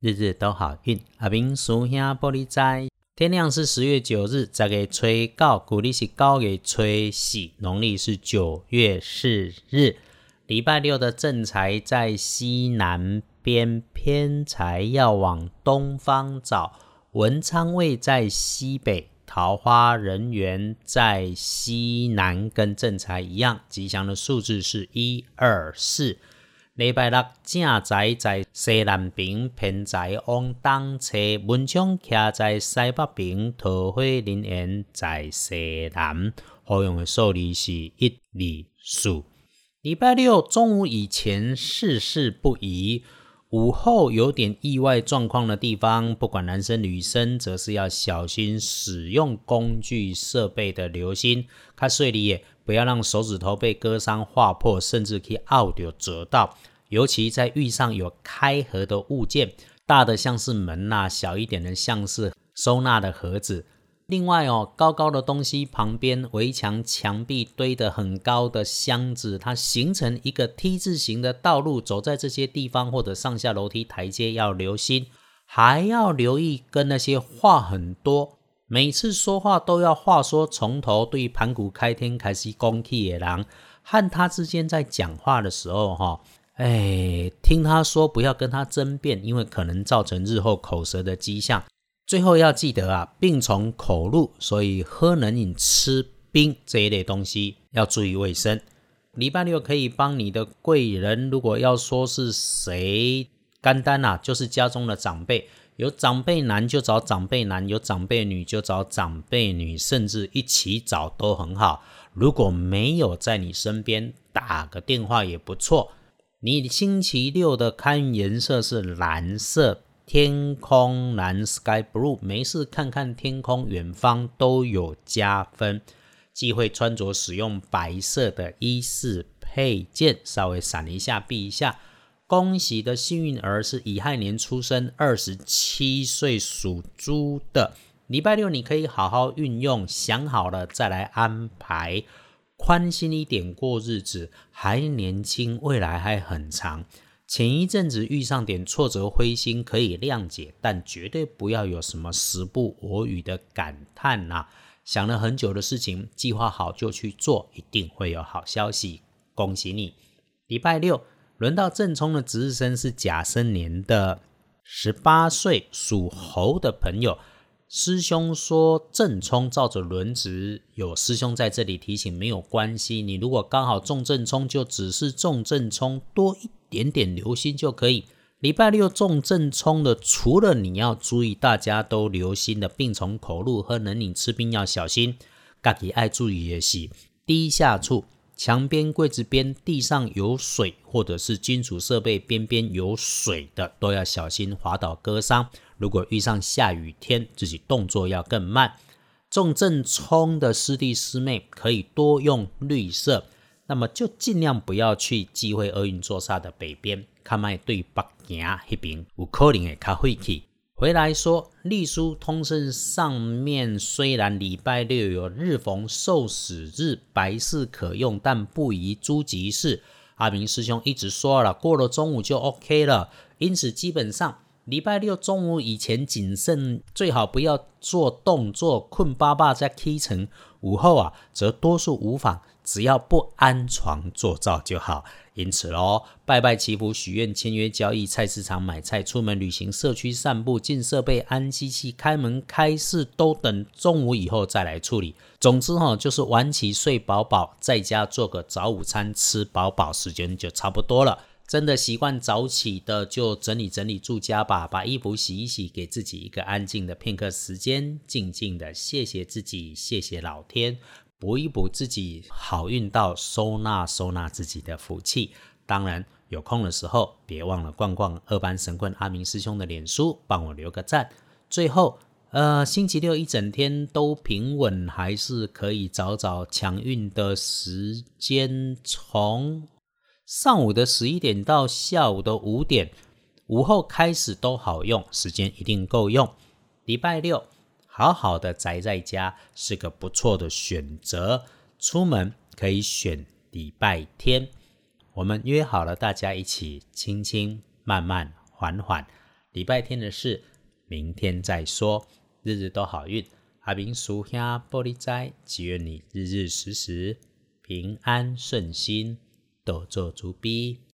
日日都好运。阿明属下玻璃斋，天亮是十月九日，十月初九，古历是九月初四，农历是九月四日。礼拜六的正财在西南边，偏财要往东方找。文昌位在西北，桃花人缘在西南，跟正财一样。吉祥的数字是一二四。礼拜六正宅在西南边，偏宅往东侧。文昌徛在西北边，桃花人缘在西南。好用的数字是一二四。礼拜六中午以前事事不宜，午后有点意外状况的地方，不管男生女生，则是要小心使用工具设备的留心。看碎里也不要让手指头被割伤、划破，甚至可以拗掉、折到。尤其在遇上有开合的物件，大的像是门呐，小一点的像是收纳的盒子。另外哦，高高的东西旁边，围墙墙壁堆的很高的箱子，它形成一个 T 字形的道路，走在这些地方或者上下楼梯台阶要留心，还要留意跟那些话很多，每次说话都要话说从头，对盘古开天开始攻气野狼和他之间在讲话的时候哈，哎，听他说不要跟他争辩，因为可能造成日后口舌的迹象。最后要记得啊，病从口入，所以喝冷饮、吃冰这一类东西要注意卫生。礼拜六可以帮你的贵人，如果要说是谁，干单呐，就是家中的长辈。有长辈男就找长辈男，有长辈女就找长辈女，甚至一起找都很好。如果没有在你身边，打个电话也不错。你星期六的开运颜色是蓝色。天空蓝 sky blue，没事看看天空，远方都有加分。忌讳穿着使用白色的衣饰配件，稍微闪一下避一下。恭喜的幸运儿是乙亥年出生，二十七岁属猪的。礼拜六你可以好好运用，想好了再来安排，宽心一点过日子。还年轻，未来还很长。前一阵子遇上点挫折、灰心，可以谅解，但绝对不要有什么时不我与的感叹呐！想了很久的事情，计划好就去做，一定会有好消息。恭喜你！礼拜六轮到正冲的值日生是甲申年的十八岁属猴的朋友。师兄说正冲照着轮值，有师兄在这里提醒，没有关系。你如果刚好中正冲，就只是中正冲多一。点点留心就可以。礼拜六重正冲的，除了你要注意，大家都留心的病从口入，喝冷饮吃冰要小心。自己爱注意的是，低下处、墙边、柜子边、地上有水，或者是金属设备边边有水的，都要小心滑倒割伤。如果遇上下雨天，自己动作要更慢。重正冲的师弟师妹可以多用绿色。那么就尽量不要去忌讳厄运坐煞的北边，看卖对北行那边有可能会较晦气。回来说，隶书通胜上面虽然礼拜六有日逢受死日，白事可用，但不宜诸吉事。阿明师兄一直说了，过了中午就 OK 了，因此基本上礼拜六中午以前谨慎，最好不要做动作，困巴巴再起程。午后啊，则多数无妨。只要不安床坐灶就好，因此喽，拜拜祈福、许愿、签约交易、菜市场买菜、出门旅行、社区散步、进设备、安机器、开门开市，都等中午以后再来处理。总之哈，就是晚起睡饱饱，在家做个早午餐吃饱饱，时间就差不多了。真的习惯早起的，就整理整理住家吧，把衣服洗一洗，给自己一个安静的片刻时间，静静的谢谢自己，谢谢老天。补一补自己好运到收纳收纳自己的福气。当然有空的时候，别忘了逛逛二班神棍阿明师兄的脸书，帮我留个赞。最后，呃，星期六一整天都平稳，还是可以找找强运的时间，从上午的十一点到下午的五点，午后开始都好用，时间一定够用。礼拜六。好好的宅在家是个不错的选择，出门可以选礼拜天。我们约好了，大家一起轻轻、慢慢、缓缓礼拜天的事，明天再说。日日都好运，阿明叔兄玻璃斋，祈愿你日日时时平安顺心，多做主逼。